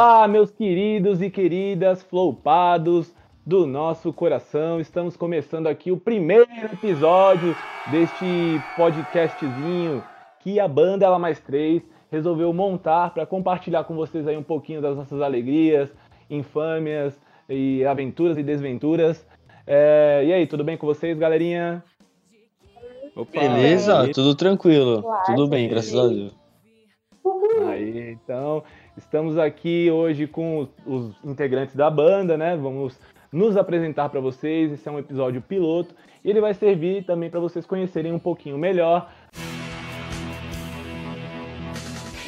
Olá, meus queridos e queridas flopados do nosso coração. Estamos começando aqui o primeiro episódio deste podcastzinho que a banda Ela Mais Três resolveu montar para compartilhar com vocês aí um pouquinho das nossas alegrias, infâmias e aventuras e desventuras. É, e aí, tudo bem com vocês, galerinha? Opa, Beleza, tudo tranquilo. Claro, tudo bem, graças a Deus. Aí, então, estamos aqui hoje com os, integrantes da banda, né? Vamos nos apresentar para vocês. Esse é um episódio piloto e ele vai servir também para vocês conhecerem um pouquinho melhor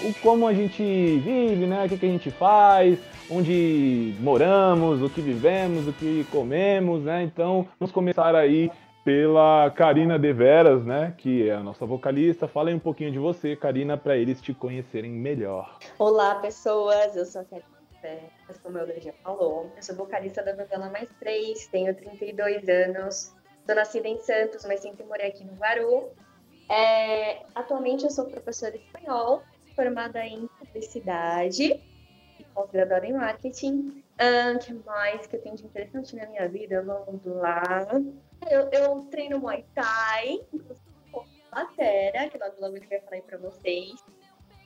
o como a gente vive, né? O que, que a gente faz, onde moramos, o que vivemos, o que comemos, né? Então, vamos começar aí pela Karina Deveras, né, que é a nossa vocalista. Fala aí um pouquinho de você, Karina, para eles te conhecerem melhor. Olá, pessoas. Eu sou a Karina Deveras, como o Eldre já falou. Eu sou vocalista da novela Mais Três, tenho 32 anos. Sou nascida em Santos, mas sempre morei aqui no Varu. É, atualmente eu sou professora de espanhol, formada em publicidade e pós-graduada em marketing. O uh, que mais que eu tenho de interessante na minha vida? Vamos lá. Eu, eu treino Muay Thai, batera, que logo logo ele vai falar aí pra vocês.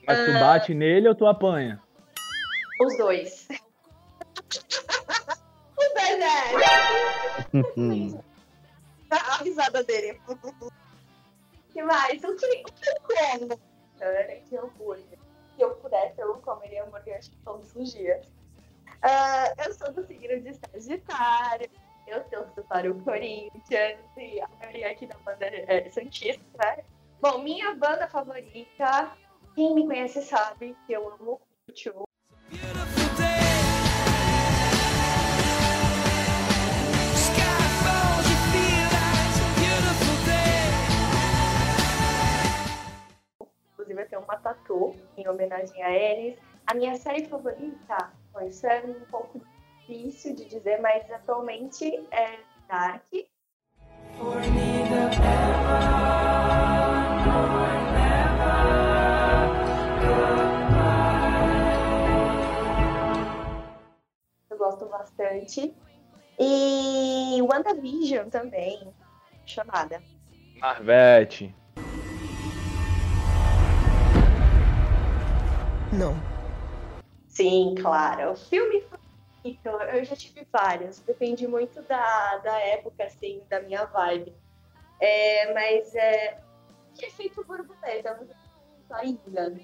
Mas tu uh, bate nele ou tu apanha? Os dois. o Bené! A risada dele. O que mais? O que, o que eu como? Que hambúrguer. Se eu pudesse, eu comeria hambúrguer todos os dias. Uh, eu sou do signo de Sagitário eu torço para o Corinthians e a maioria aqui da banda é Santista, né? Bom, minha banda favorita, quem me conhece sabe que eu amo o Tio. Inclusive, eu tenho uma tatu em homenagem a eles. A minha série favorita, foi é um pouco difícil de dizer, mas atualmente é Dark. Eu gosto bastante. E WandaVision também. Chamada. Marvete. Não. Sim, claro. O filme então, eu já tive várias, depende muito da, da época, assim, da minha vibe. É, mas é. Que é feito borboleta, ainda.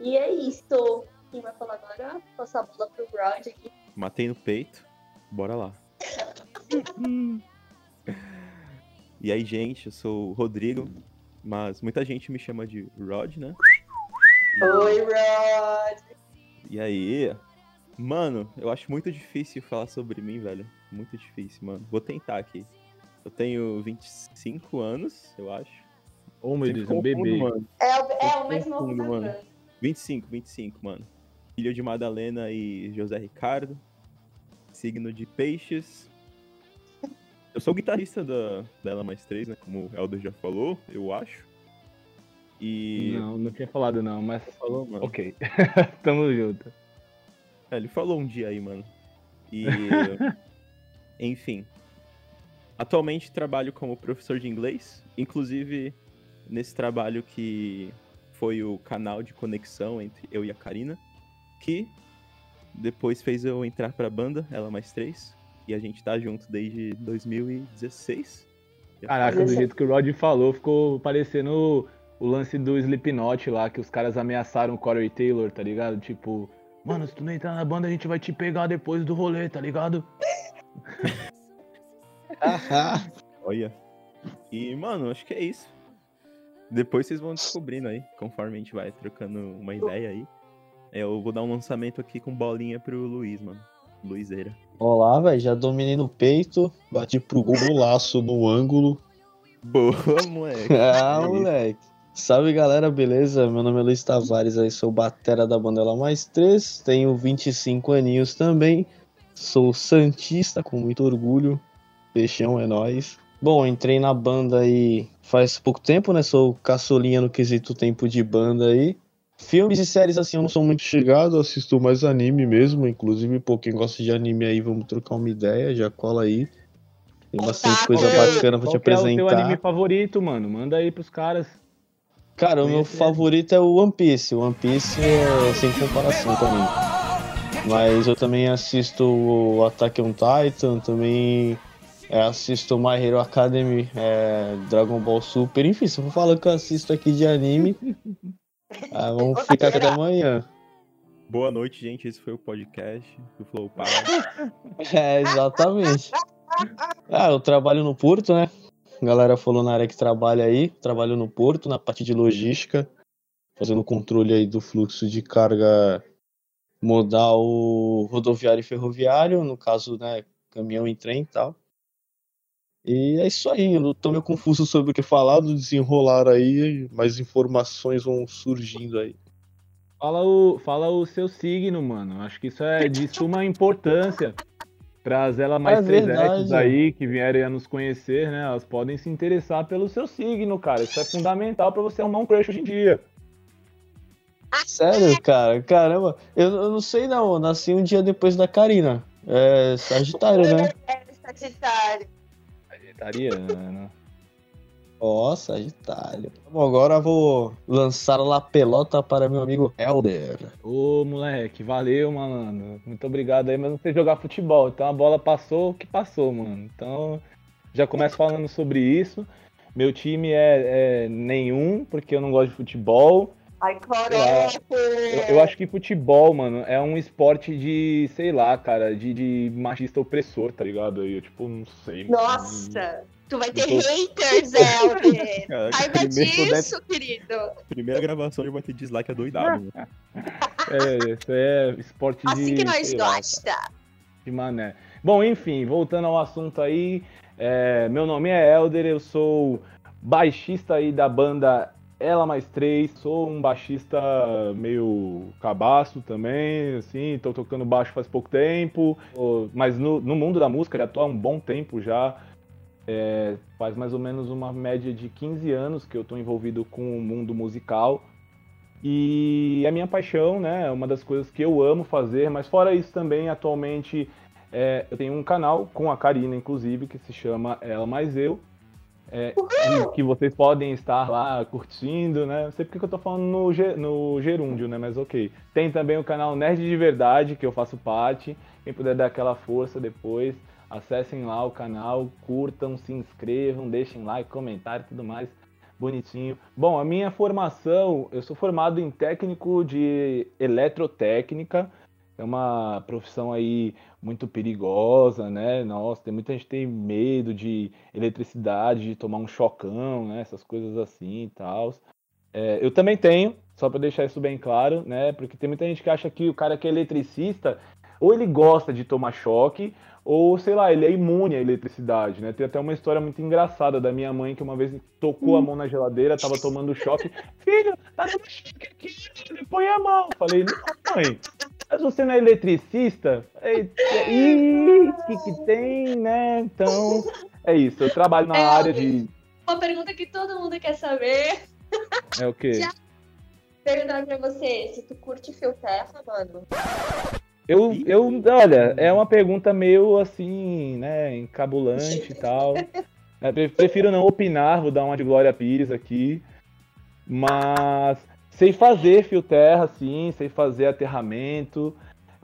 E é isso. Quem vai falar agora? Passar a bola pro Rod aqui. Matei no peito. Bora lá. e aí, gente, eu sou o Rodrigo, mas muita gente me chama de Rod, né? Oi, Rod! E aí? Mano, eu acho muito difícil falar sobre mim, velho. Muito difícil, mano. Vou tentar aqui. Eu tenho 25 anos, eu acho. Ô, meu Deus, um bebê. Mano. É, o, é o mais novo mano. 25, 25, mano. Filho de Madalena e José Ricardo. Signo de peixes. Eu sou o guitarrista da, dela mais três, né? Como o Elder já falou, eu acho. E. Não, não tinha falado não, mas. Falou, mano. Ok. Tamo junto. É, ele falou um dia aí, mano. E. enfim. Atualmente trabalho como professor de inglês. Inclusive, nesse trabalho que foi o canal de conexão entre eu e a Karina. Que depois fez eu entrar pra banda, ela mais três. E a gente tá junto desde 2016. Caraca, do jeito que o Rod falou, ficou parecendo o lance do Slipknot lá, que os caras ameaçaram o Corey Taylor, tá ligado? Tipo, Mano, se tu não entrar na banda, a gente vai te pegar depois do rolê, tá ligado? Olha. E, mano, acho que é isso. Depois vocês vão descobrindo aí, conforme a gente vai trocando uma ideia aí. É, eu vou dar um lançamento aqui com bolinha pro Luiz, mano. Luizeira. Olá, velho. Já dominei no peito, bati pro golaço no ângulo. Boa, moleque. ah, moleque. Salve galera, beleza? Meu nome é Luiz Tavares, aí sou batera da banda Ela Mais 3, tenho 25 aninhos também, sou santista com muito orgulho, peixão é nós. Bom, entrei na banda aí faz pouco tempo, né? Sou caçolinha no quesito tempo de banda aí. Filmes e séries assim eu não sou muito chegado, assisto mais anime mesmo, inclusive, pô, quem gosta de anime aí, vamos trocar uma ideia, já cola aí. Tem bastante coisa qual- bacana pra te Qual que é o teu apresentar. anime favorito, mano? Manda aí pros caras. Cara, o meu Conhecer. favorito é o One Piece. O One Piece é sem comparação também. Mas eu também assisto o Attack on Titan, também é, assisto My Hero Academy, é, Dragon Ball Super, enfim, se eu for falando que eu assisto aqui de anime, ah, vamos ficar até amanhã. Boa noite, gente. Esse foi o podcast do Flow Power. É, exatamente. Ah, eu trabalho no Porto, né? Galera falou na área que trabalha aí. Trabalho no Porto, na parte de logística, fazendo controle aí do fluxo de carga modal rodoviário e ferroviário, no caso, né, caminhão e trem e tal. E é isso aí, eu tô meio confuso sobre o que falar, do desenrolar aí, mais informações vão surgindo aí. Fala o, fala o seu signo, mano. Acho que isso é de suma importância para as elas mais É trezetes verdade. aí que vierem a nos conhecer, né? Elas podem se interessar pelo seu signo, cara. Isso é fundamental para você arrumar um crush hoje em dia. Sério, cara? Caramba, eu, eu não sei não, eu nasci um dia depois da Karina. É Sagitário, né? É Sagitário. Vegetariano. Ó, Sagitário. Bom, agora eu vou lançar a pelota para meu amigo Helder. Ô, moleque, valeu, mano. Muito obrigado aí, mas não sei jogar futebol. Então a bola passou o que passou, mano. Então já começo falando sobre isso. Meu time é, é nenhum, porque eu não gosto de futebol. Ai, coroa. Eu, eu acho que futebol, mano, é um esporte de, sei lá, cara, de, de machista opressor, tá ligado? Aí eu, tipo, não sei. Nossa, tu vai ter tô- haters, Helder. Caraca, Saiba primeiro- disso, querido. Primeira gravação já vai ter dislike adoidado. né? É, isso é esporte de. Assim que nós sei lá, gosta. De mané. Bom, enfim, voltando ao assunto aí, é, meu nome é Elder, eu sou baixista aí da banda Ela Mais Três, sou um baixista meio cabaço também, assim, tô tocando baixo faz pouco tempo, mas no, no mundo da música já tô há um bom tempo já, é, faz mais ou menos uma média de 15 anos que eu tô envolvido com o mundo musical, e é minha paixão, né? É uma das coisas que eu amo fazer, mas fora isso também, atualmente, é, eu tenho um canal com a Karina, inclusive, que se chama Ela Mais Eu. é, que- vocês podem estar lá curtindo, né? Não sei porque que eu tô falando no, no gerúndio, né? Mas ok. Tem também o canal Nerd de Verdade, que eu faço parte. Quem puder dar aquela força depois, acessem lá o canal, curtam, se inscrevam, deixem like, comentário e tudo mais bonitinho. Bom, a minha formação, eu sou formado em técnico de eletrotécnica. É uma profissão aí muito perigosa, né? Nossa, tem muita gente tem medo de eletricidade, de tomar um chocão, né? Essas coisas assim e tal. É, eu também tenho, só para deixar isso bem claro, né? Porque tem muita gente que acha que o cara que é eletricista, ou ele gosta de tomar choque, ou sei lá, ele é imune à eletricidade, né? Tem até uma história muito engraçada da minha mãe que uma vez tocou a mão na geladeira, tava tomando choque. Filho, tá dando choque aqui, põe a mão. Falei, não, mãe, mas você não é eletricista? Ih, o que que tem, né? Então, é isso. Eu trabalho na É, área de... Uma pergunta que todo mundo quer saber. É o quê? Já- Perguntar pra você, se tu curte fio terra, mano. Eu, eu, olha, é uma pergunta meio assim, né, encabulante e tal. É, pre- prefiro não opinar, vou dar uma de Glória Pires aqui. Mas sei fazer fio terra, sim, sei fazer aterramento.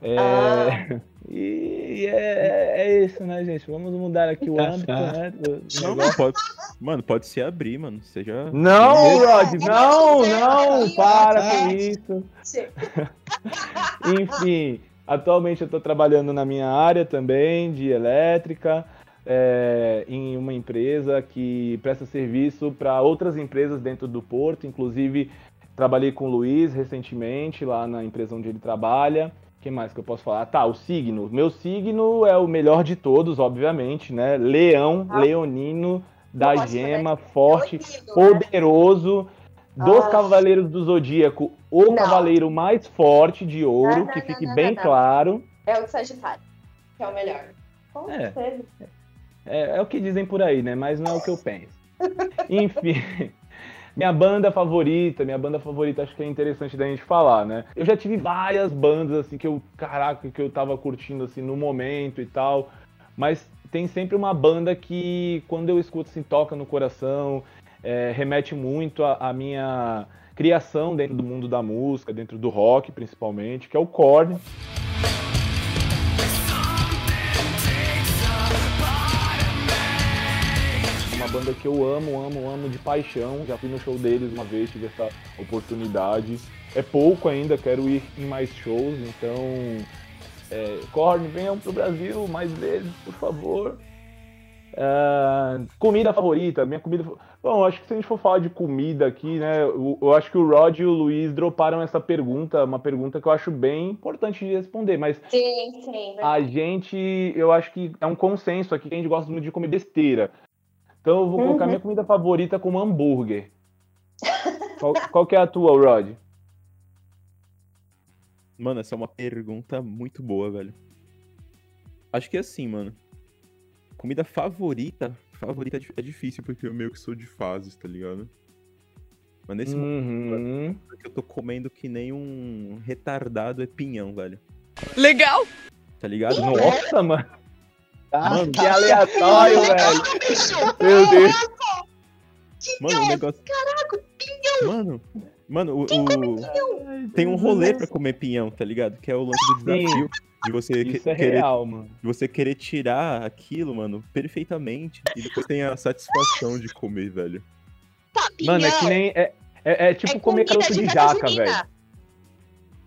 É, Ah. E é, é isso, né, gente? Vamos mudar aqui o âmbito, né? do Não, negócio. não, pode. Mano, pode se abrir, mano. Seja. Não, Rod, É, não, é, não, é, para com isso. Enfim, atualmente eu estou trabalhando na minha área também de elétrica, é, em uma empresa que presta serviço para outras empresas dentro do porto. Inclusive, trabalhei com o Luiz recentemente lá na empresa onde ele trabalha. O que mais que eu posso falar? Tá, o signo. Meu signo é o melhor de todos, obviamente, né? Leão, Ah. leonino, da Nossa, gema, né? forte, Leonino, né? poderoso. Dos Ah. Cavaleiros do Zodíaco, o Não. cavaleiro mais forte de ouro, Não, não, que fique bem claro. É o Sagitário, que é o melhor. Com É. certeza. É, é o que dizem por aí, né? Mas não é o que eu penso. Enfim, Minha banda favorita, minha banda favorita acho que é interessante da gente falar, né? Eu já tive várias bandas assim que eu, caraca, que eu tava curtindo assim no momento e tal, mas tem sempre uma banda que quando eu escuto assim toca no coração, é, remete muito à minha criação dentro do mundo da música, dentro do rock principalmente, que é o Korn. banda que eu amo, amo, amo de paixão. Já fui no show deles uma vez, tive essa oportunidade. É pouco ainda, quero ir em mais shows, então. É, Korn, venham pro Brasil mais vezes, por favor. Uh, comida favorita, minha comida. Bom, acho que se a gente for falar de comida aqui, né? Eu, eu, acho que o Rod e o Luiz droparam essa pergunta, uma pergunta que eu acho bem importante de responder, mas. Sim, sim. A gente, eu acho que é um consenso aqui que a gente gosta muito de comer besteira. Então eu vou uhum. colocar minha comida favorita como hambúrguer. qual, qual que é a tua, Rod? Mano, essa é uma pergunta muito boa, velho. Acho que é assim, mano. Comida favorita. Favorita é difícil, porque eu meio que sou de fases, tá ligado? Mas nesse uhum. momento, que eu tô comendo que nem um retardado é pinhão, velho. Legal! Tá ligado? Nossa, mano. Mano, que aleatório, velho. Meu Deus. Mano, o negócio. Caraca, pinhão. Mano, mano, o. o... Tem um rolê pra comer pinhão, tá ligado? Que é o lance do desafio. De você Isso é querer, real, mano. De você querer tirar aquilo, mano, perfeitamente. E depois tem a satisfação de comer, velho. Tá, mano, é que nem. É, é, é tipo é comer caroço de, de jaca, velho.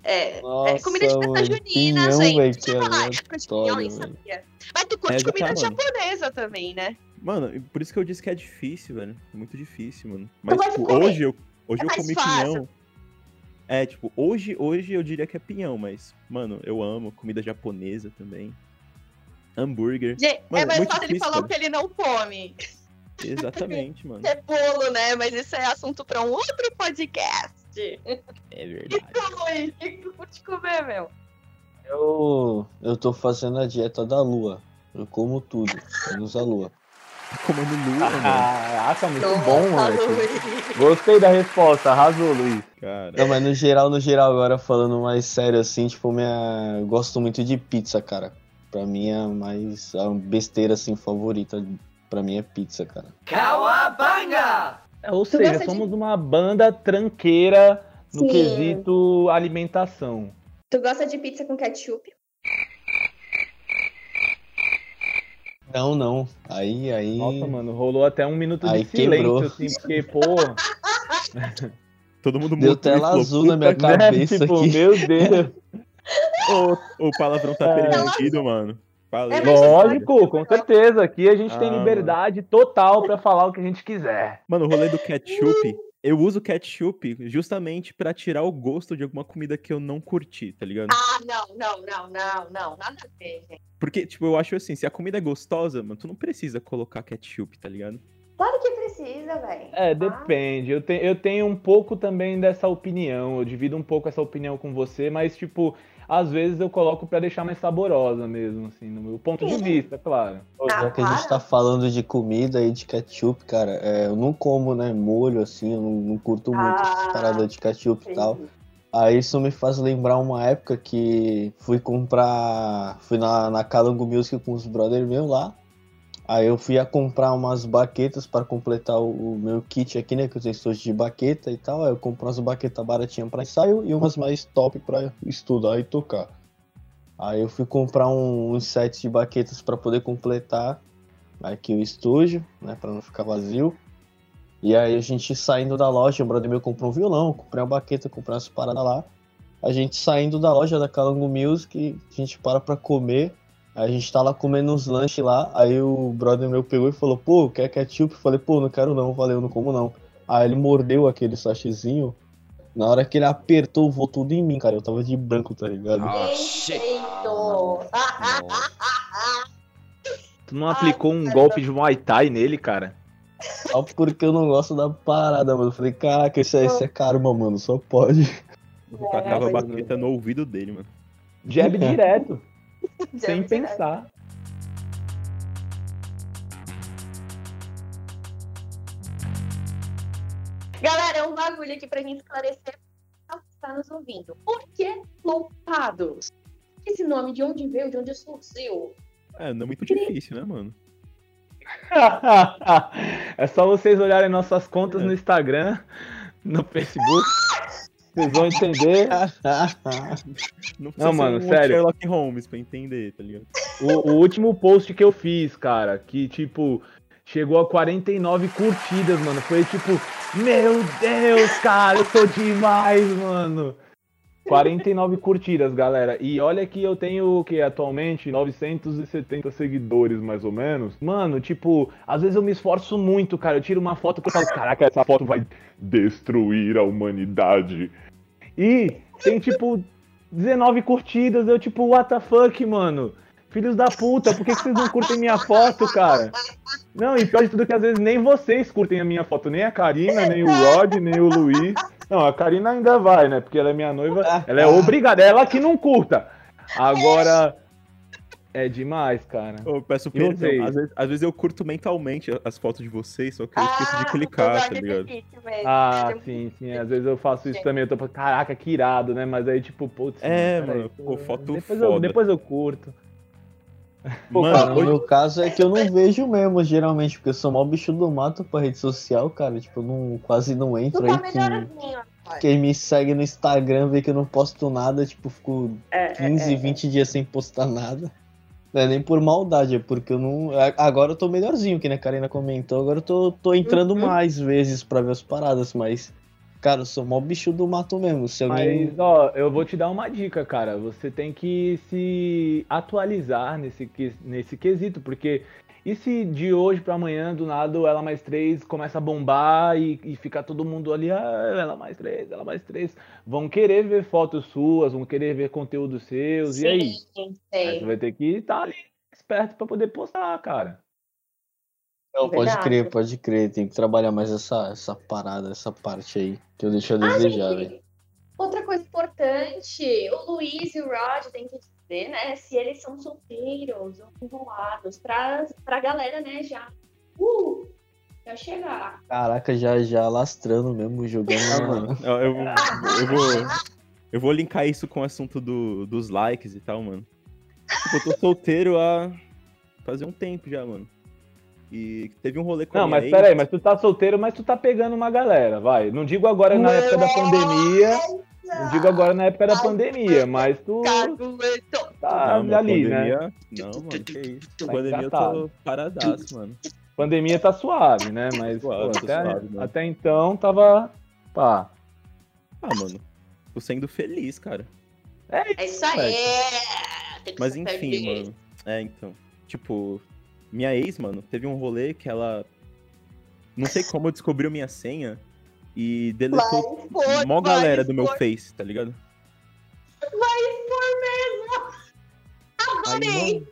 É, é, comida de festa junina, gente. Véio, eu falar, época de pinhão, sabia? Mas tu curte é, comida tá, japonesa também, né? Mano, por isso que eu disse que é difícil, velho. É muito difícil, mano. Mas, tipo, hoje eu, hoje é eu comi fácil. pinhão. É, tipo, hoje, hoje eu diria que é pinhão, mas, mano, eu amo comida japonesa também. Hambúrguer. Gente, mano, é mais fácil difícil, ele falar o que ele não come. Exatamente, mano. É bolo, né? Mas isso é assunto pra um outro podcast. É verdade. E tu, o que tu curte comer, meu? Eu, eu tô fazendo a dieta da lua. Eu como tudo, menos a lua. Comendo lua, mano. Caraca, muito Nossa, bom, mano. Gostei da resposta, arrasou, Luiz. Cara. Não, mas no geral, no geral, agora falando mais sério assim, tipo, minha. Eu gosto muito de pizza, cara. Pra mim é mais. A besteira assim favorita. Pra mim é pizza, cara. Cauabanga! É, ou tu seja, somos de... uma banda tranqueira no Sim. quesito alimentação. Tu gosta de pizza com ketchup? Não, não. Aí, aí. Nossa, mano, rolou até um minuto aí de silêncio, quebrou. assim, porque, pô. Todo mundo Deu tela azul na minha cabeça. Né? Tipo, aqui. meu Deus. o, o palavrão tá é. permitido, mano. É, Lógico, com certeza. Aqui a gente ah, tem liberdade mano. total para falar o que a gente quiser. Mano, o rolê do ketchup, eu uso ketchup justamente para tirar o gosto de alguma comida que eu não curti, tá ligado? Ah, não, não, não, não, não, nada a ver, gente. Porque, tipo, eu acho assim, se a comida é gostosa, mano, tu não precisa colocar ketchup, tá ligado? Claro que precisa, velho. É, depende. Eu, te, eu tenho um pouco também dessa opinião. Eu divido um pouco essa opinião com você, mas, tipo, às vezes eu coloco para deixar mais saborosa mesmo, assim, no meu ponto de vista, claro. Já que a gente tá falando de comida e de ketchup, cara, é, eu não como, né, molho, assim, eu não, não curto muito ah, essas paradas de ketchup e tal. Aí isso me faz lembrar uma época que fui comprar. Fui na, na Calango Music com os brothers meus lá. Aí eu fui a comprar umas baquetas para completar o, o, meu kit aqui, né? Que eu tenho estojo de baqueta e tal. Aí eu comprei umas baquetas baratinhas para ensaio e umas mais top para estudar e tocar. Aí eu fui comprar um, um set de baquetas para poder completar aqui o estúdio, né? Para não ficar vazio. E aí a gente saindo da loja, o brother meu comprou um violão, comprei uma baqueta, comprei umas paradas lá. A gente saindo da loja da Calango Music, a gente para pra comer. A gente tá lá comendo uns lanches lá, aí o brother meu pegou e falou, pô, quer ketchup? Eu falei, pô, não quero não, valeu, não como não. Aí ele mordeu aquele sachêzinho, na hora que ele apertou, voltou tudo em mim, cara, eu tava de branco, tá ligado? Oh, shit. tu não aplicou um golpe de Muay Thai nele, cara? Só porque eu não gosto da parada, mano. Eu falei, caraca, isso é, isso é karma, mano, só pode. Eu tacava a baqueta no ouvido dele, mano. Jab direto. sem pensar. Galera, é um bagulho aqui pra gente esclarecer quem está nos ouvindo. Por que flopados? Esse nome de onde veio, de onde surgiu? É, não é muito difícil, né, mano? é só vocês olharem nossas contas no Instagram, no Facebook. Vocês vão entender. Não, Não, mano, um sério. Sherlock Holmes pra entender, tá ligado? O, o último post que eu fiz, cara, que tipo, chegou a 49 curtidas, mano. Foi tipo, meu Deus, cara, eu sou demais, mano. 49 curtidas, galera. E olha que eu tenho o que atualmente 970 seguidores, mais ou menos. Mano, tipo, às vezes eu me esforço muito, cara. Eu tiro uma foto que eu falo, caraca, essa foto vai destruir a humanidade. E tem tipo 19 curtidas, eu tipo, what the fuck, mano? Filhos da puta, por que, vocês não curtem minha foto, cara? Não, e pior de tudo que às vezes nem vocês curtem a minha foto, nem a Karina, nem o Rod, nem o Luiz. Não, a Karina ainda vai, né? Porque ela é minha noiva, ela é obrigada, ela que não curta. Agora, é demais, cara. Eu peço perdão. Às vezes, às vezes eu curto mentalmente as fotos de vocês, só que eu esqueço de clicar, tá ligado? Ah, sim, sim. Às vezes eu faço isso também. Eu tô falando, caraca, que irado, né? Mas aí, tipo, putz. É, mano, pô, foto depois eu, foda. depois eu curto. Pô, Mano, cara, No hoje- meu caso é que eu não vejo mesmo, geralmente, porque eu sou mó bicho do mato pra rede social, cara. Tipo, eu não, quase não Tu entro tá aí. Quem, me segue no Instagram vê que eu não posto nada, tipo, fico É, é, 15, é. 20 dias sem postar nada. Não é nem por maldade, é porque eu não. Agora eu tô melhorzinho, que né, a Karina comentou. Agora eu tô, tô entrando Uhum. mais vezes pra ver as paradas, mas. Cara, eu sou mó bicho do mato mesmo. Se alguém. Mas, ó, eu vou te dar uma dica, cara. Você tem que se atualizar nesse, nesse quesito, porque e se de hoje pra amanhã, do nada, o ela mais três começa a bombar e, e ficar todo mundo ali, ah, ela mais três, ela mais três. Vão querer ver fotos suas, vão querer ver conteúdos seus, e aí? Sim, Aí sei. Você vai ter que estar ali esperto pra poder postar, cara. Não, pode Verdade. crer, pode crer. Tem que trabalhar mais essa, essa parada, essa parte aí. Que eu deixo a Ah, desejar, gente, velho. Outra coisa importante, o Luiz e o Rod têm que dizer, né, se eles são solteiros ou enrolados, pra, pra galera, né, já, uh, já chegar. Caraca, já, já lastrando mesmo, jogando. Ah, mano. eu, eu, eu vou. Eu vou linkar isso com o assunto do, dos likes e tal, mano. Tipo, eu tô solteiro há fazer um tempo já, mano. E teve um rolê com a Não, mas ex. peraí, mas tu tá solteiro, mas tu tá pegando uma galera, vai. Não digo agora na época da pandemia, não digo agora na época da pandemia, mas tu tá Não, ali, né? pandemia... Não, mano, que isso. Tá pandemia eu tô paradaço, mano. Pandemia tá suave, né? Mas Suave, pô, tô até, suave, mano. até então tava. Pá. Ah, mano. Tô sendo feliz, cara. É isso aí! Tem que Mas enfim, feliz. mano. É, então. Tipo, minha ex, mano, teve um rolê que ela. Não sei como descobriu minha senha e deletou Vai mó vai galera do meu. Face, tá ligado? Vai expor mesmo! Aí, Adorei! mano,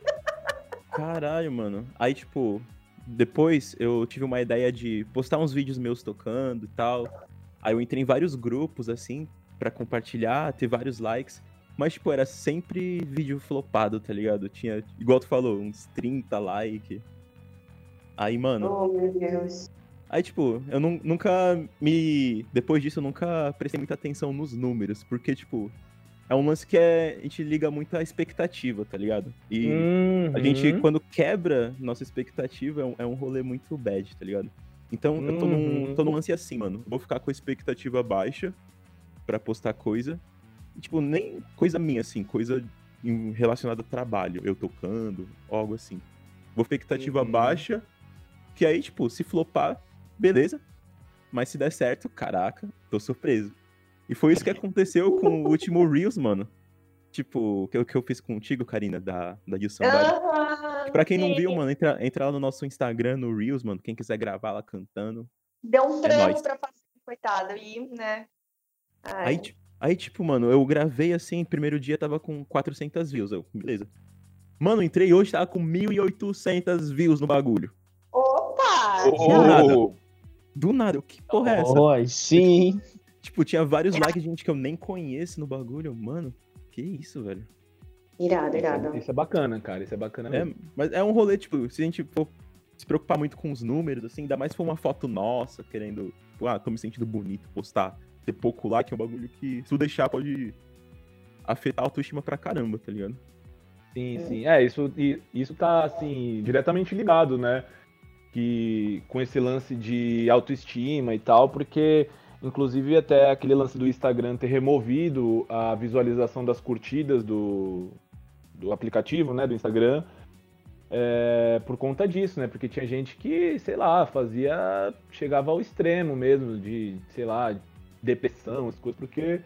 caralho, mano. Aí, tipo, depois eu tive uma ideia de postar uns vídeos meus tocando e tal. Aí eu entrei em vários grupos, assim, pra compartilhar, ter vários likes. Mas, tipo, era sempre vídeo flopado, tá ligado? Tinha, igual tu falou, uns 30 likes. Aí, mano, Oh, meu Deus. Aí, tipo, eu nu- nunca me. Depois disso, eu nunca prestei muita atenção nos números, porque, tipo, é um lance que é... a gente liga muito à expectativa, tá ligado? E a gente, Uhum. quando quebra nossa expectativa, é um, é um rolê muito bad, tá ligado? Então, eu tô num, Uhum. tô num lance assim, mano. Vou ficar com a expectativa baixa pra postar coisa. Tipo, nem coisa minha, assim, coisa relacionada a trabalho, eu tocando, algo assim. Vou expectativa Uhum. baixa, que aí, tipo, se flopar, beleza. Mas se der certo, caraca, tô surpreso. E foi isso que aconteceu com o último Reels, mano. Tipo, o que, eu- que eu fiz contigo, Karina, da, da You Somebody. Aham, Pra quem não sim. viu, mano, entra, entra lá no nosso Instagram, no Reels, mano. Quem quiser gravar lá cantando. Deu um É trampo nóis. pra fazer, coitado. E, né? Ai. Aí, ti- aí, tipo, mano, eu gravei assim, primeiro dia tava com 400 views. Eu, beleza. Mano, entrei hoje, tava com 1.800 views no bagulho. Opa! Ô, Do nada. Do nada, que porra é essa? Oh, sim. Tipo, tinha vários likes de gente que eu nem conheço no bagulho. Mano, que isso, velho? Irado, irado. é- isso é bacana, cara. Isso é bacana É, mesmo. mas é um rolê, tipo, se a gente for se preocupar muito com os números, assim, ainda mais se for uma foto nossa, querendo, tipo, ah, tô me sentindo bonito, postar, ter pouco like, é um bagulho que, se tu deixar, pode afetar a autoestima pra caramba, tá ligado? Sim, sim. É, isso, isso tá, assim, diretamente ligado, né? Que, com esse lance de autoestima e tal, porque, inclusive, até aquele lance do Instagram ter removido a visualização das curtidas do, do aplicativo, né, do Instagram, é, por conta disso, né? Porque tinha gente que, sei lá, fazia. chegava ao extremo mesmo, de, sei lá, depressão, as coisas, porque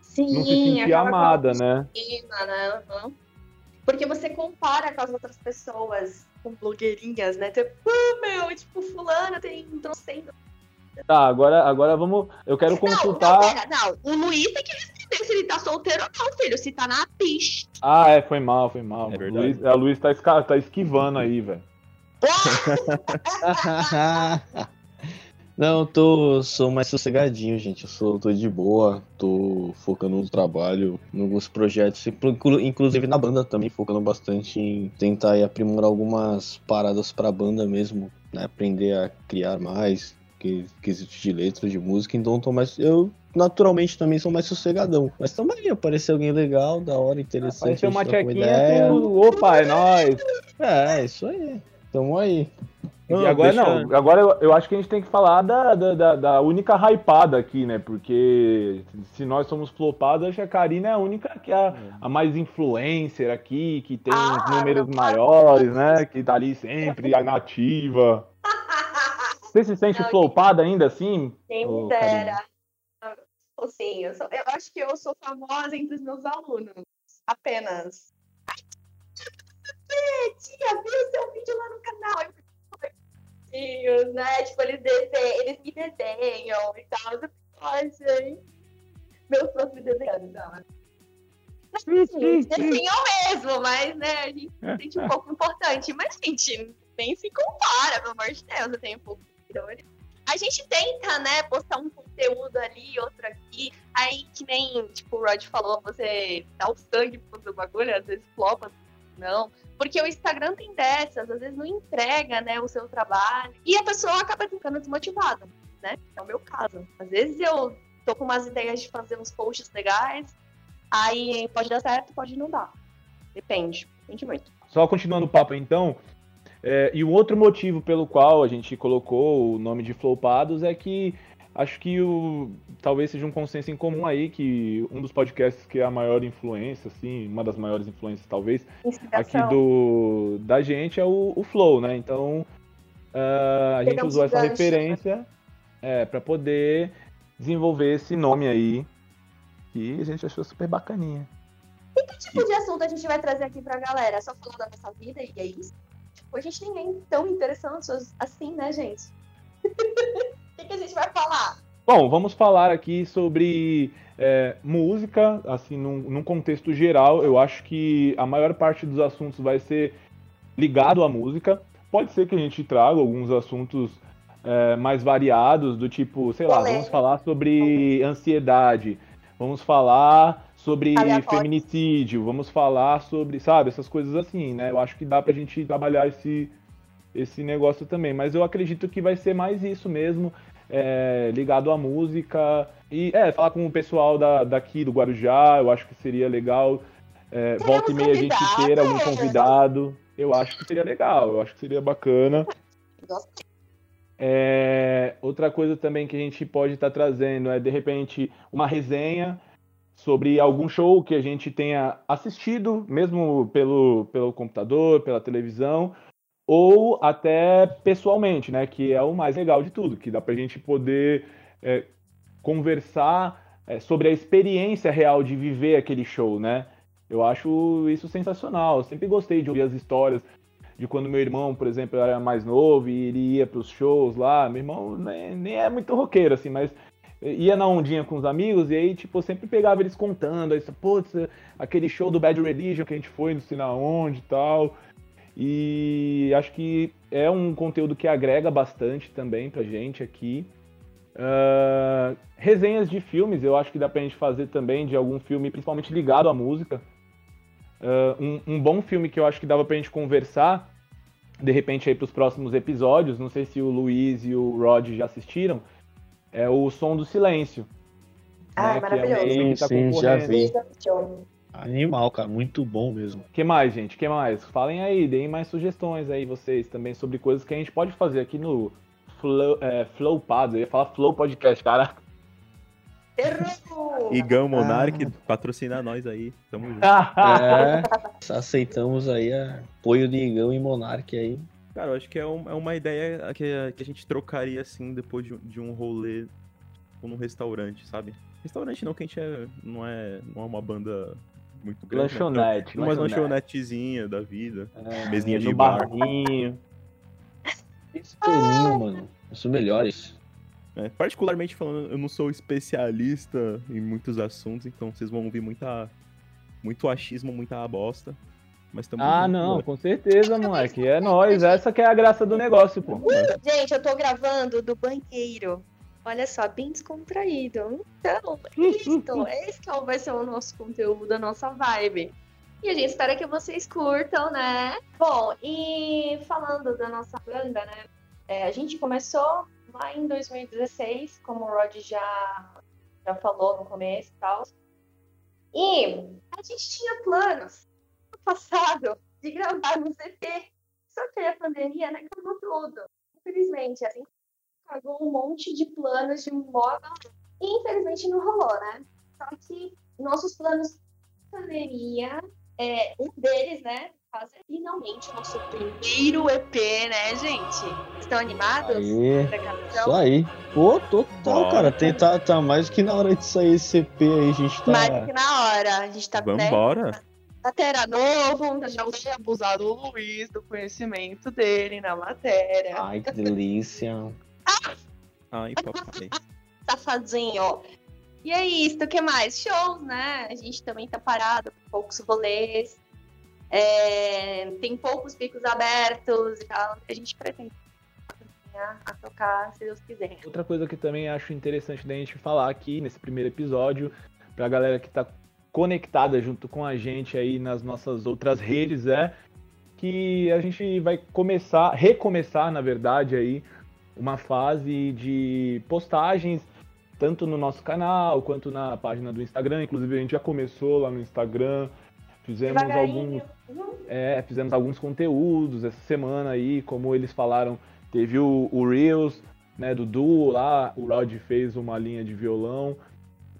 Sim, não se sentia amada, né? Estima, né? Uhum. Porque você compara com as outras pessoas, com blogueirinhas, né? Tipo, oh, meu, tipo, fulano tem. Tá, agora, agora vamos. Eu quero consultar. Não, não, não. O Luiz tem que responder se ele tá solteiro ou não, filho. Se tá na pista. Ah, é, foi mal, foi mal. É verdade. Luiz, a Luiz tá, tá esquivando aí, velho. Não, eu tô, sou mais sossegadinho, gente. Eu sou, tô de boa, tô focando no trabalho, em alguns projetos, inclusive na banda também, focando bastante em tentar aprimorar algumas paradas pra banda mesmo, né? Aprender a criar mais, que quesito de letra, de música, então tô mais. Eu naturalmente também sou mais sossegadão. Mas também aparecer alguém legal, da hora, interessante. Apareceu uma tchequinha, tu... opa, é nóis. É, isso aí. Tamo aí. Não, e agora deixa... não, agora eu, eu, acho que a gente tem que falar da, da, da, única hypada aqui, né? Porque se nós somos flopados, acho que a Karina é a única que é a, a mais influencer aqui, que tem ah, números maiores, né? Que tá ali sempre, a nativa. Você se sente não, flopada ainda assim? Quem me dera. Sim, eu, sou, eu acho que eu sou famosa entre os meus alunos. Apenas. Tia, viu seu vídeo lá no canal? né? Tipo, eles, desenham, eles me desenham e tal. Ai, gente. Meus fãs me desenhando, não. Desenham mesmo, mas, né, a gente se sente um pouco importante. Mas, gente, nem se compara, pelo amor de Deus, eu tenho um pouco de a gente tenta, né, postar um conteúdo ali, outro aqui. Aí, que nem, tipo, o Rod falou, você dá o sangue pro bagulho, às vezes flopa, não. Porque o Instagram tem dessas, às vezes não entrega, né, o seu trabalho. E a pessoa acaba ficando desmotivada, né? É o meu caso. Às vezes eu tô com umas ideias de fazer uns posts legais, aí pode dar certo, pode não dar. Depende, depende muito. Só continuando o papo então, é, e um outro motivo pelo qual a gente colocou o nome de Flopados é que acho que o, talvez seja um consenso em comum aí que um dos podcasts que é a maior influência, assim, uma das maiores influências talvez, aqui do da gente é o, o Flow, né? Então uh, a gente usou essa gancho, referência né? é, para poder desenvolver esse nome aí que a gente achou super bacaninha. E que tipo de assunto a gente vai trazer aqui pra galera? Só falando da nossa vida e é isso? Tipo, a gente nem é tão interessante assim, né, gente? que, que a gente vai falar? Bom, vamos falar aqui sobre é, música, assim, num, num, contexto geral. Eu acho que a maior parte dos assuntos vai ser ligado à música. Pode ser que a gente traga alguns assuntos é, mais variados, do tipo, sei lá, vamos falar sobre ansiedade, vamos falar sobre feminicídio, vamos falar sobre, sabe, essas coisas assim, né? Eu acho que dá pra gente trabalhar esse, esse negócio também. Mas eu acredito que vai ser mais isso mesmo é, ligado à música. E é, falar com o pessoal da, daqui do Guarujá, eu acho que seria legal. É, volta e meia a gente ter algum convidado. Eu acho que seria legal, eu acho que seria bacana. É, outra coisa também que a gente pode estar tá trazendo é, de repente, uma resenha sobre algum show que a gente tenha assistido, mesmo pelo, pelo computador, pela televisão, ou até pessoalmente, né? Que é o mais legal de tudo, que dá para a gente poder é, conversar é, sobre a experiência real de viver aquele show, né? Eu acho isso sensacional. Eu sempre gostei de ouvir as histórias de quando meu irmão, por exemplo, era mais novo e ele ia para os shows lá. Meu irmão nem, nem é muito roqueiro, assim, mas ia na ondinha com os amigos e aí, tipo, eu sempre pegava eles contando, aí, putz, aquele show do Bad Religion que a gente foi, não sei na onde e tal. E acho que é um conteúdo que agrega bastante também pra gente aqui. Uh, resenhas de filmes, eu acho que dá pra gente fazer também de algum filme, principalmente ligado à música. Uh, um, um, bom filme que eu acho que dava pra gente conversar de repente aí para os próximos episódios, não sei se o Luiz e o Rod já assistiram, é o Som do Silêncio. Ah, né, maravilhoso. Que é um que tá Sim, sim, já vi. Animal, cara, muito bom mesmo. que mais, gente? que mais? Falem aí, deem mais sugestões aí vocês também sobre coisas que a gente pode fazer aqui no Flow, é, Flowpad. Eu ia falar Flow Podcast, cara. Errou! Igão Monark, patrocina nós aí. Tamo junto. É, aceitamos aí apoio de Igão e Monark aí. Cara, eu acho que é, um- é uma ideia que, a- que a gente trocaria assim depois de, um- de um rolê tipo, num restaurante, sabe? Restaurante não, que a gente é, não, é, não é uma banda muito grande. né? Lanchonete. Então, Umas lanchonetezinha da vida. É, Mesinha de bar. barrinho. esse peninho, mano. Os melhores. né? Particularmente falando, eu não sou especialista em muitos assuntos, então vocês vão ouvir muita, muito achismo, muita bosta. Mas Ah, não, bora. com certeza, moleque. É nóis. Essa que é a graça do negócio, pô. Gente, eu tô gravando do banheiro. Olha só, bem descontraído. Então, é isso. Esse que é vai ser o nosso conteúdo, a nossa vibe. E a gente espera que vocês curtam, né? Bom, e falando da nossa banda, né? é, a gente começou lá em 2016, como o Rod já, já falou no começo e tal. E a gente tinha planos no passado de gravar no ZP. Só que aí a pandemia né, acabou tudo. Infelizmente, assim, cagou um monte de planos de moda e infelizmente não rolou, né? Só que nossos planos de pandemia, é, um deles, né, fazer finalmente o nosso primeiro EP, né, gente? Estão animados? Gravação? isso aí. Pô, total, cara. Tem, tá, tá mais que na hora de sair esse EP aí, a gente tá. Mais que na hora. A gente tá né, Vambora! matéria novo, Já usei abusar do Luiz, do conhecimento dele na matéria. Ai, que delícia. Ai, papai. safadinho. E é isso, o que mais? Shows, né? A gente também tá parado com poucos rolês. É, tem poucos picos abertos e tal. A gente pretende continuar a tocar, se Deus quiser. Outra coisa que também acho interessante da gente falar aqui nesse primeiro episódio, pra galera que tá conectada junto com a gente aí nas nossas outras redes, é que a gente vai começar, recomeçar, na verdade, aí, uma fase de postagens, tanto no nosso canal quanto na página do Instagram. Inclusive, a gente já começou lá no Instagram, fizemos alguns. É, fizemos alguns conteúdos essa semana aí, como eles falaram, teve o, o Reels, né, do duo lá, o Rod fez uma linha de violão,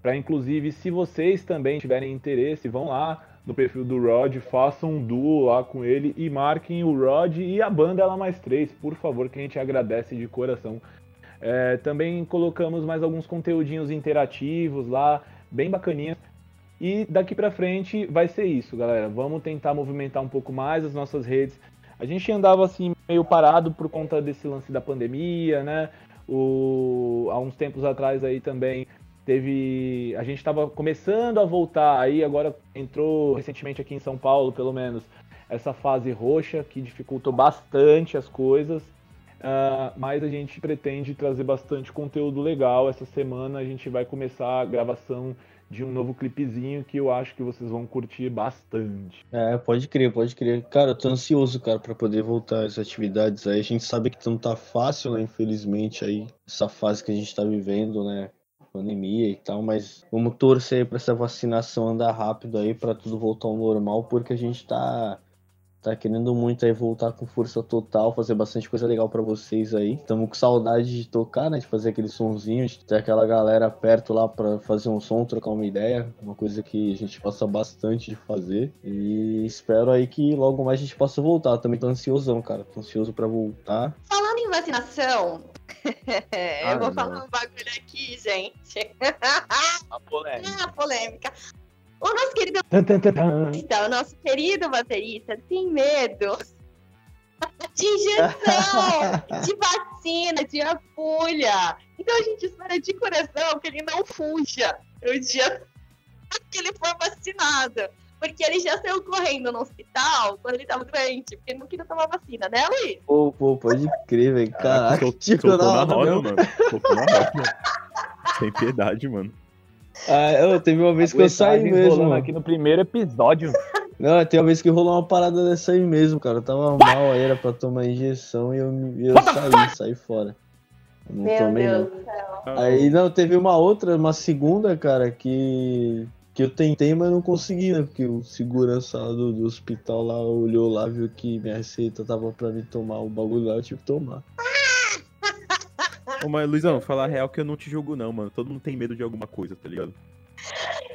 para inclusive, se vocês também tiverem interesse, vão lá no perfil do Rod, façam um duo lá com ele e marquem o Rod e a banda Ela Mais Três, por favor, que a gente agradece de coração. É, também colocamos mais alguns conteúdinhos interativos lá, bem bacaninhas. E daqui pra frente vai ser isso, galera. Vamos tentar movimentar um pouco mais as nossas redes. A gente andava assim meio parado por conta desse lance da pandemia, né? O... Há uns tempos atrás aí também teve. A gente estava começando a voltar, aí agora entrou recentemente aqui em São Paulo, pelo menos, essa fase roxa que dificultou bastante as coisas. Ah, mas a gente pretende trazer bastante conteúdo legal. Essa semana a gente vai começar a gravação de um novo clipezinho que eu acho que vocês vão curtir bastante. É, pode crer, pode crer. Cara, eu tô ansioso, cara, pra poder voltar às atividades aí. A gente sabe que não tá fácil, né, infelizmente, aí, essa fase que a gente tá vivendo, né, pandemia e tal, mas vamos torcer pra essa vacinação andar rápido aí, pra tudo voltar ao normal, porque a gente tá, tá querendo muito aí voltar com força total, fazer bastante coisa legal pra vocês aí. Tamo com saudade de tocar, né, de fazer aquele sonzinho, de ter aquela galera perto lá pra fazer um som, trocar uma ideia, uma coisa que a gente gosta bastante de fazer. E espero aí que logo mais a gente possa voltar. Também tô ansiosão, cara. Tô ansioso pra voltar. Falando em vacinação, Ah, eu vou não. falar um bagulho aqui, gente. A polêmica. Ah, polêmica. O nosso querido baterista, o nosso querido baterista, tem medo de injeção, de vacina, de agulha. Então a gente espera de coração que ele não fuja no dia que ele for vacinado. Porque ele já saiu correndo no hospital quando ele tava doente, porque ele não queria tomar vacina, né, Luiz? Pô, pô, pode crer, velho. Caraca, tipo, soltou na na roda, mano. Soltou na roda. Sem piedade, mano. Ah, eu, teve uma vez que eu saí mesmo. rolando aqui no primeiro episódio. Não, tem uma vez que rolou uma parada dessa aí mesmo, cara. Eu tava mal, aí era pra tomar injeção e eu, eu saí, saí fora. Eu Não Meu tomei, Deus não. do céu. Aí não, teve uma outra, uma segunda, cara, que. Que eu tentei, mas não consegui, né? Porque o segurança lá do, do hospital lá olhou lá, viu que minha receita tava pra me tomar o bagulho lá, eu tive que tomar. Ô, mas, Luizão, falar a real que eu não te julgo, não, mano. Todo mundo tem medo de alguma coisa, tá ligado?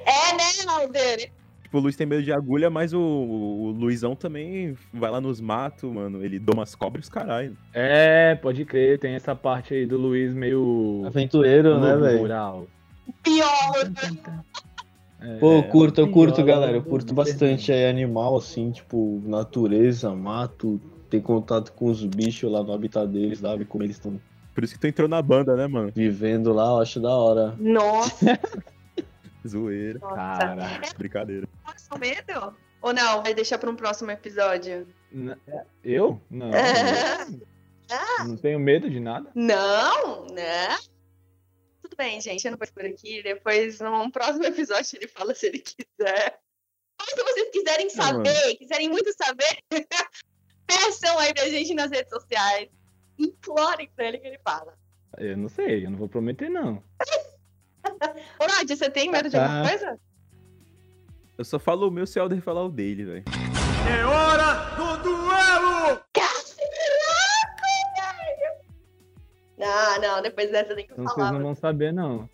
É, né, Alder? Tipo, o Luiz tem medo de agulha, mas o, o Luizão também vai lá nos matos, mano. Ele doma as cobras e os caralho. É, pode crer, tem essa parte aí do Luiz meio. Aventureiro, né, velho? rural. Pior. É, Pô, eu curto, eu curto, pior, galera. Eu né? curto bastante aí animal, assim, tipo, natureza, mato, ter contato com os bichos lá no habitat deles, sabe? Como eles estão Por isso que tu entrou na banda, né, mano? vivendo lá, eu acho da hora. Nossa, Zoeira. nossa. Cara, Brincadeira. Passa o medo? Ou não? Vai deixar pra um próximo episódio? n- eu? Não. Não tenho medo de nada. Não, né? Tudo bem, gente. Eu não vou por aqui. Depois, num próximo episódio, ele fala se ele quiser. Mas se vocês quiserem saber, quiserem muito saber, peçam aí pra gente nas redes sociais. Implorem pra ele que ele fala. Eu não sei, eu não vou prometer, não. Ô, Nádia, você tem medo de alguma Ah. coisa? Eu só falo o meu se o Alder falar o dele, velho. Não, não, depois dessa tem que Então vocês falar. não vão saber, não.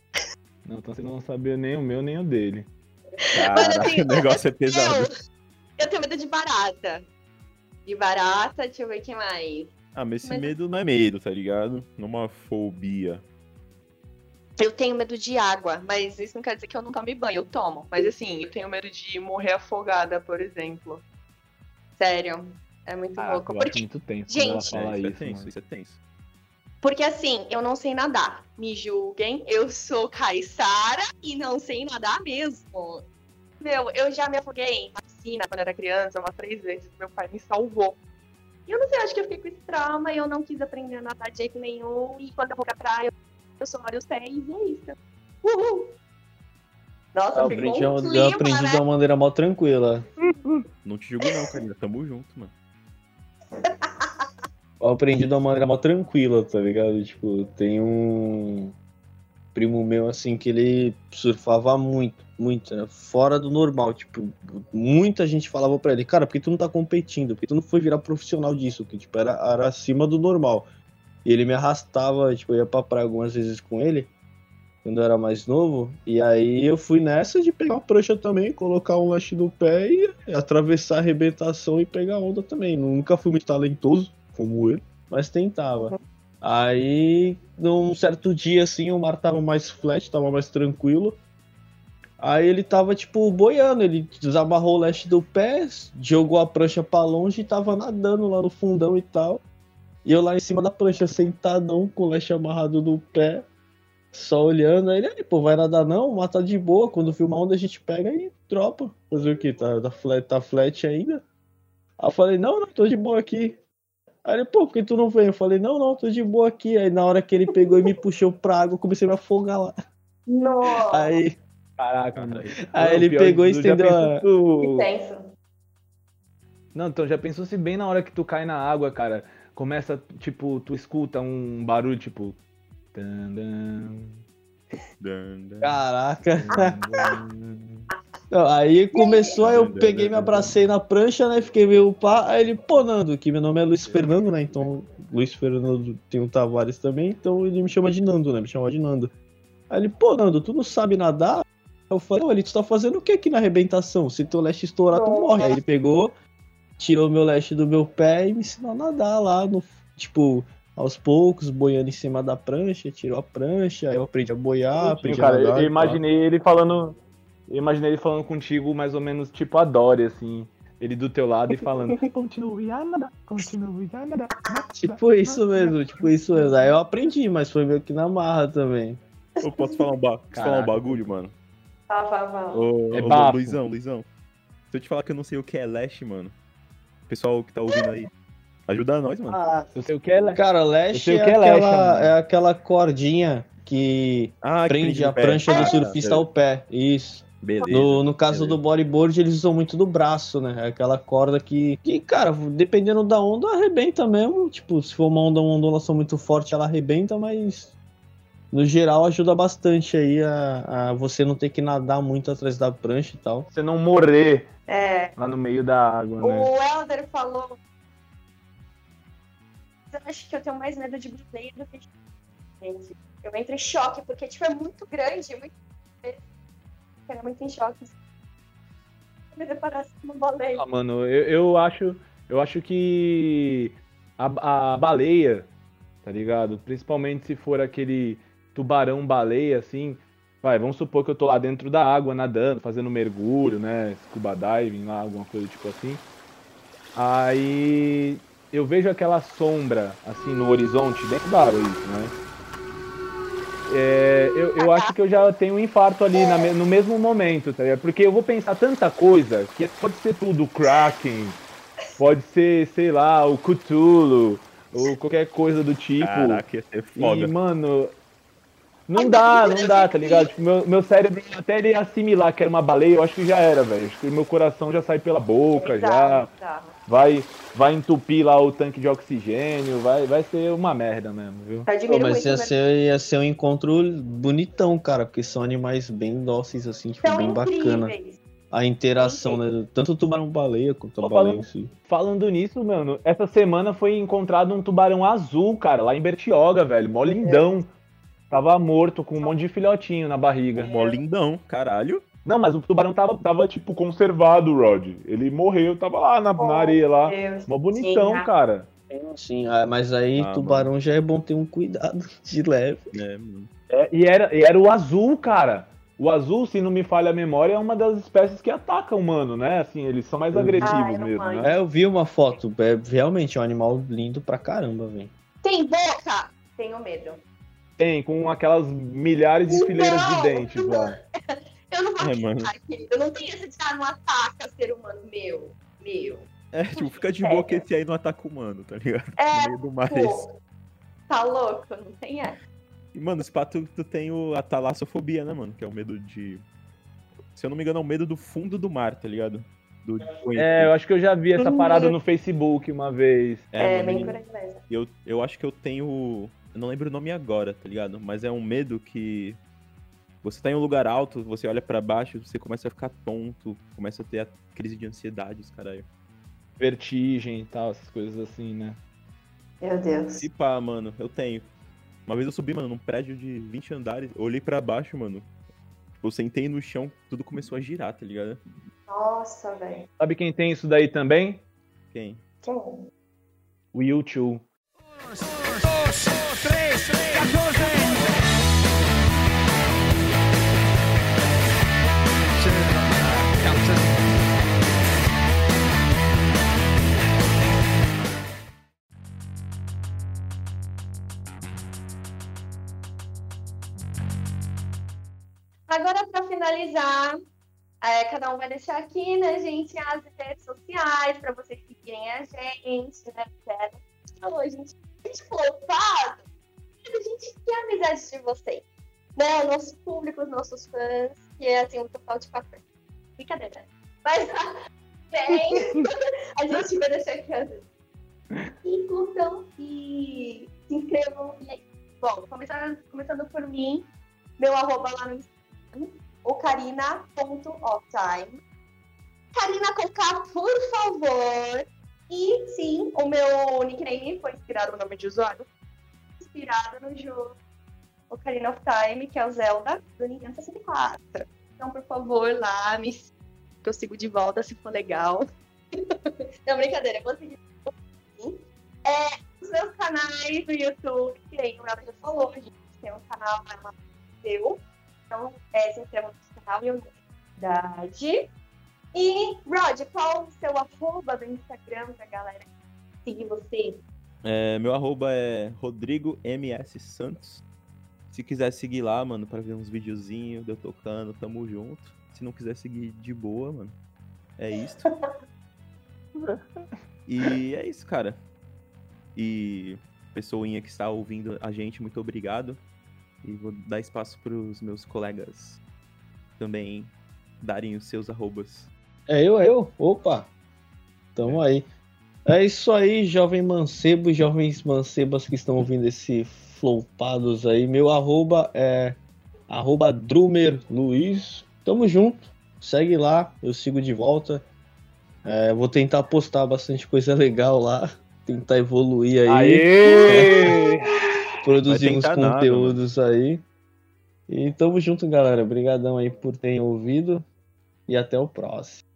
Não, então vocês não vão saber nem o meu, nem o dele. Mano, eu Caraca, tenho- o negócio é pesado. Eu, eu tenho medo de barata. De barata, deixa eu ver o que mais. Ah, mas esse Mas- medo não é medo, tá ligado? Não é uma fobia. Eu tenho medo de água, mas isso não quer dizer que eu não tome banho, eu tomo. Mas assim, eu tenho medo de morrer afogada, por exemplo. Sério, é muito Ah, louco. eu acho Porque, muito tenso Gente. ela É, isso é tenso, isso é tenso. porque assim, eu não sei nadar. Me julguem, eu sou caiçara e não sei nadar mesmo. Meu, eu já me afoguei na piscina quando era criança, umas três vezes. Meu pai me salvou. E eu não sei, acho que eu fiquei com esse trauma e eu não quis aprender a nadar de jeito nenhum. E quando eu vou pra praia, eu só molho os pés e é isso. Uhul! Nossa, Eu ficou aprendi, um eu clima, aprendi né? de uma maneira mó tranquila. Não te julgo não, carinha. Tamo junto, mano. Eu aprendi de uma maneira mó tranquila, tá ligado? Tipo, tem um primo meu, assim, que ele surfava muito, muito, né? Fora do normal. Tipo, muita gente falava pra ele, cara, por que tu não tá competindo? Por que tu não foi virar profissional disso? Que, tipo, era, era acima do normal. E ele me arrastava, tipo, eu ia pra praia algumas vezes com ele, quando eu era mais novo. E aí eu fui nessa de pegar uma prancha também, colocar um lache no pé e atravessar a arrebentação e pegar onda também. Nunca fui muito talentoso, como ele, mas tentava. Aí, num certo dia, assim, o mar tava mais flat, tava mais tranquilo. Aí ele tava, tipo, boiando, ele desamarrou o leste do pé, jogou a prancha pra longe e tava nadando lá no fundão e tal. E eu lá em cima da prancha, sentadão, com o leste amarrado no pé, só olhando. Aí ele, "Aí, pô, vai nadar não? Tá de boa, quando filma onda a gente pega e dropa. Fazer o quê? Tá, tá, flat, tá flat ainda? Aí eu falei, não, não, tô de boa aqui. Aí ele, pô, por que tu não vem? Eu falei, não, não, tô de boa aqui. Aí na hora que ele pegou e me puxou pra água, eu comecei a me afogar lá. Nossa, Aí, Caraca, mano. aí ele pegou e estendeu a... tu- Que tenso. Não, então já pensou se bem na hora que tu cai na água, cara, começa, tipo, tu escuta um barulho, tipo... dan, Dan, dan. Caraca. Não, aí começou, aí eu peguei, me abracei na prancha, né? Fiquei meio pá. Aí ele, pô, Nando, que meu nome é Luiz Fernando, né? Então, Luiz Fernando tem o Tavares também, então ele me chama de Nando, né? Me chama de Nando. Aí ele, pô, Nando, tu não sabe nadar? Eu falei, olha, tu tá fazendo o que aqui na arrebentação? Se teu leste estourar, tu morre. Aí ele pegou, tirou meu leste do meu pé e me ensinou a nadar lá, no, tipo, aos poucos, boiando em cima da prancha, tirou a prancha, aí eu aprendi a boiar, aprendi cara, a nadar. eu, imaginei ele falando... Eu imaginei ele falando contigo mais ou menos tipo a Dory, assim. Ele do teu lado e falando... Continue a nadar, continue a nadar. Tipo isso mesmo, tipo isso mesmo. Aí eu aprendi, mas foi meio que na marra também. Eu posso falar um, ba... posso falar um bagulho, mano? Fala, fala, fala. Ô, É ô. Luizão, Luizão. Se eu te falar que eu não sei o que é leste, mano. Pessoal que tá ouvindo aí. Ajuda nós, mano. Ah, Eu sei o que é, né? cara, o é, que é aquela, é aquela cordinha que Ah, que prende a no pé. prancha do Ah, surfista ao pé. Isso. Beleza. No, no caso beleza. do bodyboard, eles usam muito do braço, né? É Aquela corda que, que, cara, dependendo da onda, arrebenta mesmo. Tipo, se for uma onda, uma ondulação muito forte, ela arrebenta, mas no geral ajuda bastante aí a, a você não ter que nadar muito atrás da prancha e tal. Você não morrer É, lá no meio da água, né? o Helder falou. Eu acho que eu tenho mais medo de baleia do que de gente. Eu entro em choque, porque tipo, é muito grande, muito. Eu fico muito em choque. Me deparar com uma baleia. Ah, mano, eu, eu acho. Eu acho que a, a baleia, tá ligado? Principalmente se for aquele tubarão baleia, assim. Vai, vamos supor que eu tô lá dentro da água nadando, fazendo mergulho, né? Scuba diving lá, alguma coisa tipo assim. Aí eu vejo aquela sombra assim no horizonte, dentro da água isso, né? É, eu, eu acho que eu já tenho um infarto ali na no mesmo momento, tá ligado? Porque eu vou pensar tanta coisa, que pode ser tudo Kraken, pode ser, sei lá, o Cthulhu, ou qualquer coisa do tipo. Caraca, ia ser foda. E, mano, não dá, não dá, tá ligado? Tipo, meu, meu cérebro até ele assimilar que era uma baleia, eu acho que já era, velho. Acho que meu coração já sai pela boca, já. Vai, vai entupir lá o tanque de oxigênio, vai, vai ser uma merda mesmo, viu? Pô, mas muito ia ser, ia ser um encontro bonitão, cara, porque são animais bem dóceis, assim, tipo, São bem bacana. incríveis. A interação, né? Tanto o tubarão-baleia quanto a baleia falando- em si. Falando nisso, mano, essa semana foi encontrado um tubarão azul, cara, lá em Bertioga, velho. Mó lindão. Tava morto, com um monte de filhotinho na barriga. Mó lindão, caralho. Não, mas o tubarão tava, tava tipo, conservado, Rod. Ele morreu, tava lá na, na areia lá. Deus. Mó bonitão, Sim, cara. Sim, ah, mas aí Ah, tubarão já é bom ter um cuidado de leve. É, mano. É, e, era, e era o azul, cara. O azul, se não me falha a memória, é uma das espécies que atacam humano, né? Assim, eles são mais Ah, agressivos não mesmo, né? É, eu vi uma foto, é realmente é um animal lindo pra caramba, velho. Tem boca? Tenho medo. Tem, com aquelas milhares de Não! fileiras de dentes lá. Eu não vou É, mano. acreditar, querido. Eu não tenho essa de ah, não ataca ser humano meu. Meu. É, tipo, fica de boa que esse aí não ataca humano, tá ligado? É, No meio do mar. Pô, tá louco? Não tem essa. E, mano, esse pato, tu tem o, a talassofobia, né, mano? Que é o medo de. Se eu não me engano, é o medo do fundo do mar, tá ligado? Do É, eu acho que eu já vi essa Hum. parada no Facebook uma vez. É, mano, bem por aí mesmo. eu, eu acho que eu tenho. Eu não lembro o nome agora, tá ligado? Mas é um medo que. Você tá em um lugar alto, você olha pra baixo, você começa a ficar tonto, começa a ter a crise de ansiedade, os caralho. Vertigem e tal, essas coisas assim, né? Meu Deus. Se pá, mano, eu tenho. Uma vez eu subi, mano, num prédio de 20 andares, eu olhei pra baixo, mano. Eu sentei no chão, tudo começou a girar, tá ligado? Nossa, velho. Sabe quem tem isso daí também? Quem? Quem? O YouTube. Agora, pra finalizar, é, cada um vai deixar aqui, né, gente, as redes sociais pra vocês seguirem a gente, né, etc. Falou, gente, gente flopado. A gente quer a amizade de vocês, né, o nosso público, os nossos fãs, que é, assim, um total de quatro. Brincadeira? Mas, bem, a gente vai deixar aqui as e curtam e se inscrevam. E aí, bom, começando, começando por mim, meu arroba lá no Instagram, o carina.offtime. Carina com K, por favor. E sim, o meu nickname foi inspirado no nome de usuário, inspirado no jogo o Carina of Time, que é o Zelda do Nintendo 64. Então, por favor, lá, me que eu sigo de volta se for legal. Não, brincadeira, eu sim. É, os meus canais do YouTube, que aí o Ela já falou, a gente tem um canal chamado seu. Então, é, no canal e. E, Rod, qual o seu arroba do Instagram pra galera seguir você? É, meu arroba é Rodrigo MS Santos. Se quiser seguir lá, mano, pra ver uns videozinhos de eu tocando, tamo junto. Se não quiser seguir de boa, mano, é isso. E é isso, cara. E pessoinha que está ouvindo a gente, muito obrigado. E vou dar espaço pros meus colegas também darem os seus arrobas. É eu, é eu? Opa! Tamo aí. É isso aí, jovem mancebo, jovens mancebas que estão ouvindo esse flopados aí. Meu arroba é arroba Drumer Luiz. Tamo junto. Segue lá, eu sigo de volta. É, vou tentar postar bastante coisa legal lá. Tentar evoluir aí. Aê! produzir uns tentar nada, conteúdos aí. E tamo junto, galera. Obrigadão aí por terem ouvido. E até o próximo.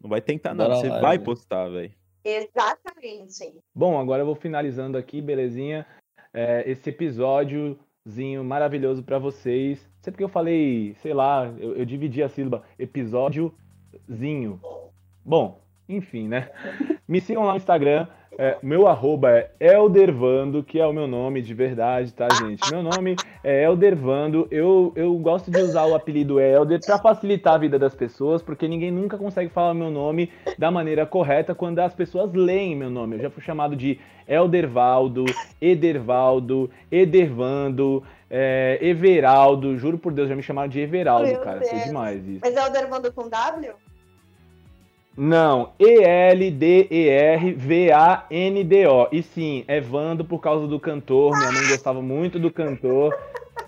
Não vai tentar nada, você lá, vai né? postar, velho. Exatamente. Bom, agora eu vou finalizando aqui, belezinha, é, esse episódiozinho maravilhoso pra vocês. Sempre que eu falei, sei lá, eu, eu dividi a sílaba episódiozinho. Bom, enfim, né? Me sigam lá no Instagram. É, meu arroba é Eldervando, que é o meu nome de verdade, tá, gente? Meu nome é Eldervando. Eu, eu gosto de usar o apelido Elder pra facilitar a vida das pessoas, porque ninguém nunca consegue falar meu nome da maneira correta quando as pessoas leem meu nome. Eu já fui chamado de Eldervaldo, Edervaldo, Edervando, é, Everaldo. Juro por Deus, já me chamaram de Everaldo, Meu cara. Foi Deus. demais isso. Mas é o Dervando com W? Não, E-L-D-E-R-V-A-N-D-O. E sim, é Vando por causa do cantor. Minha mãe gostava muito do cantor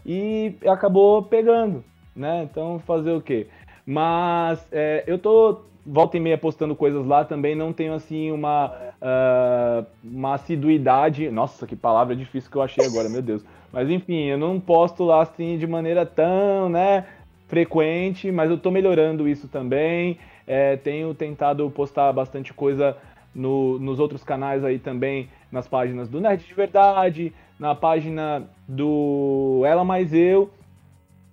e acabou pegando, né? Então, fazer o quê? Mas é, eu tô volta e meia postando coisas lá também, não tenho assim uma, ah, uma assiduidade. Nossa, que palavra difícil que eu achei agora, meu Deus. Mas enfim, eu não posto lá assim de maneira tão, né, frequente, mas eu tô melhorando isso também. É, tenho tentado postar bastante coisa no- nos outros canais aí também, nas páginas do Nerd de Verdade, na página do Ela Mais Eu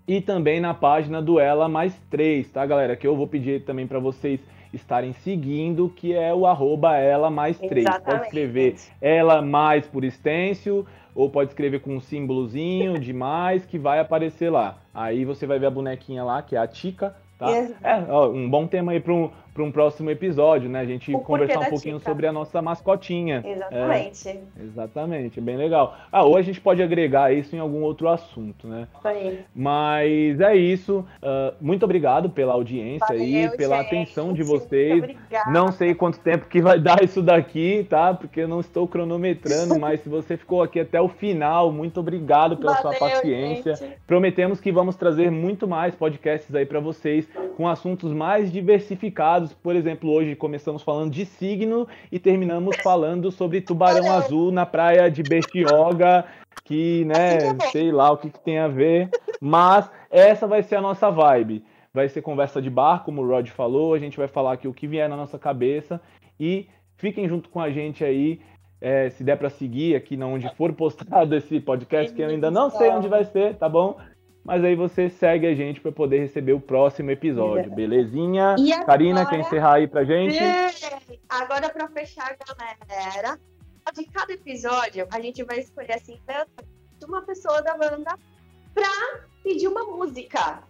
e também na página do Ela Mais 3, tá, galera? Que eu vou pedir também para vocês estarem seguindo, que é o arroba Ela Mais 3. Pode escrever ela mais por extenso, ou pode escrever com um símbolozinho de mais que vai aparecer lá. Aí você vai ver a bonequinha lá, que é a Tica, tá? É, ó, um bom tema aí para um, pra um próximo episódio, né? A gente conversar um pouquinho sobre a nossa mascotinha. Exatamente. Exatamente, bem legal. Ah, ou a gente pode agregar isso em algum outro assunto, né? Aí. Mas é isso. ah, muito obrigado pela audiência aí, Valeu, pela gente. atenção de vocês. Não sei quanto tempo que vai dar isso daqui, tá? Porque eu não estou cronometrando, mas se você ficou aqui até o final, muito obrigado pela sua Valeu, paciência. gente. Prometemos que vamos trazer muito mais podcasts aí para vocês com assuntos mais diversificados. Por exemplo, hoje começamos falando de signo e terminamos falando sobre tubarão Olha. azul na praia de Bestioga, que, né, é sei lá o que, que tem a ver, mas essa vai ser a nossa vibe. Vai ser conversa de bar, como o Rod falou, a gente vai falar aqui o que vier na nossa cabeça e fiquem junto com a gente aí. é, se der para seguir aqui na onde for postado esse podcast, que eu ainda não sei onde vai ser, tá bom? Mas aí você segue a gente para poder receber o próximo episódio, belezinha? E agora- Karina, quer encerrar aí pra gente? Sim. Agora, pra fechar, galera, de cada episódio, a gente vai escolher assim, de uma pessoa da banda pra pedir uma música.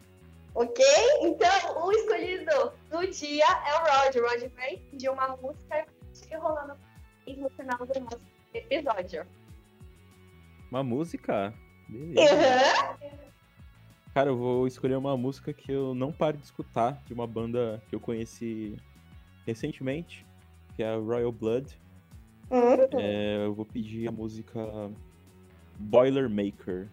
Ok? Então, o escolhido do dia é o Rod. O Rod vai pedir uma música e rolando no final do nosso episódio. Uma música? Beleza. Uhum. Cara, eu vou escolher uma música que eu não paro de escutar, de uma banda que eu conheci recentemente, que é a Royal Blood. Uhum. É, eu vou pedir a música Boilermaker,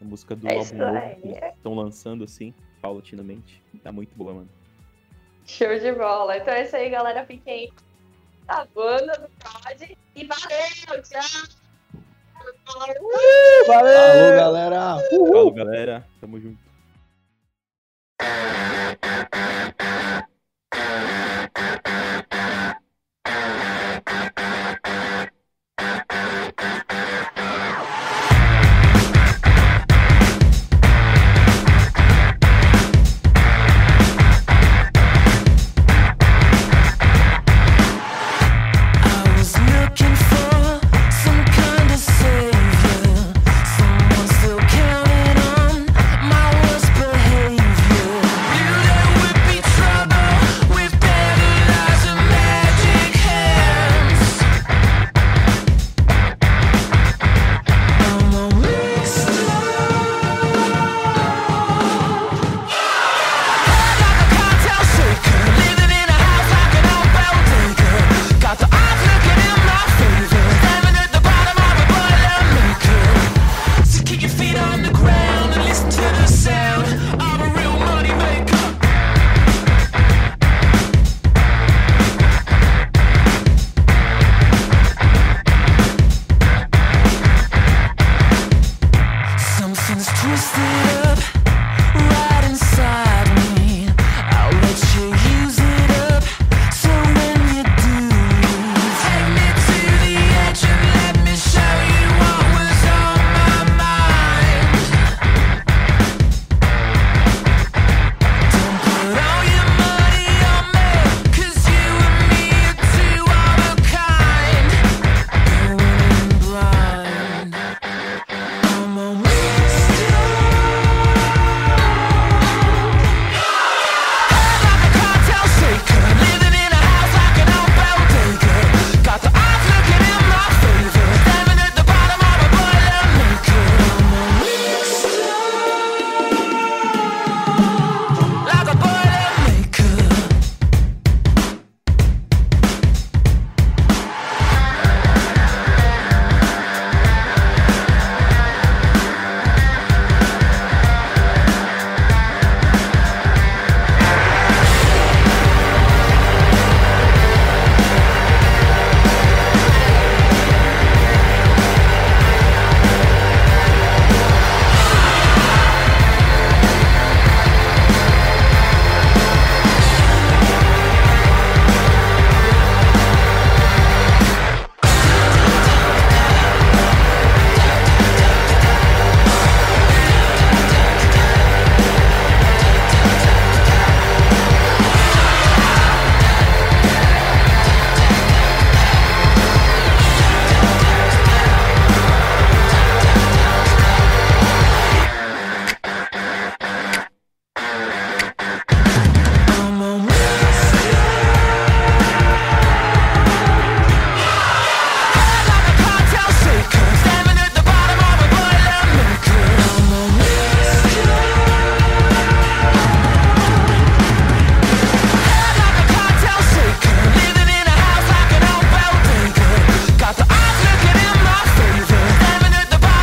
a música do É álbum novo que estão lançando assim, paulatinamente. Tá muito boa, mano. Show de bola. Então é isso aí, galera. Fiquem a banda do Rod. E valeu, tchau! Uh, valeu! Galera! Uhul. Falou, galera! Tamo junto! Thank you.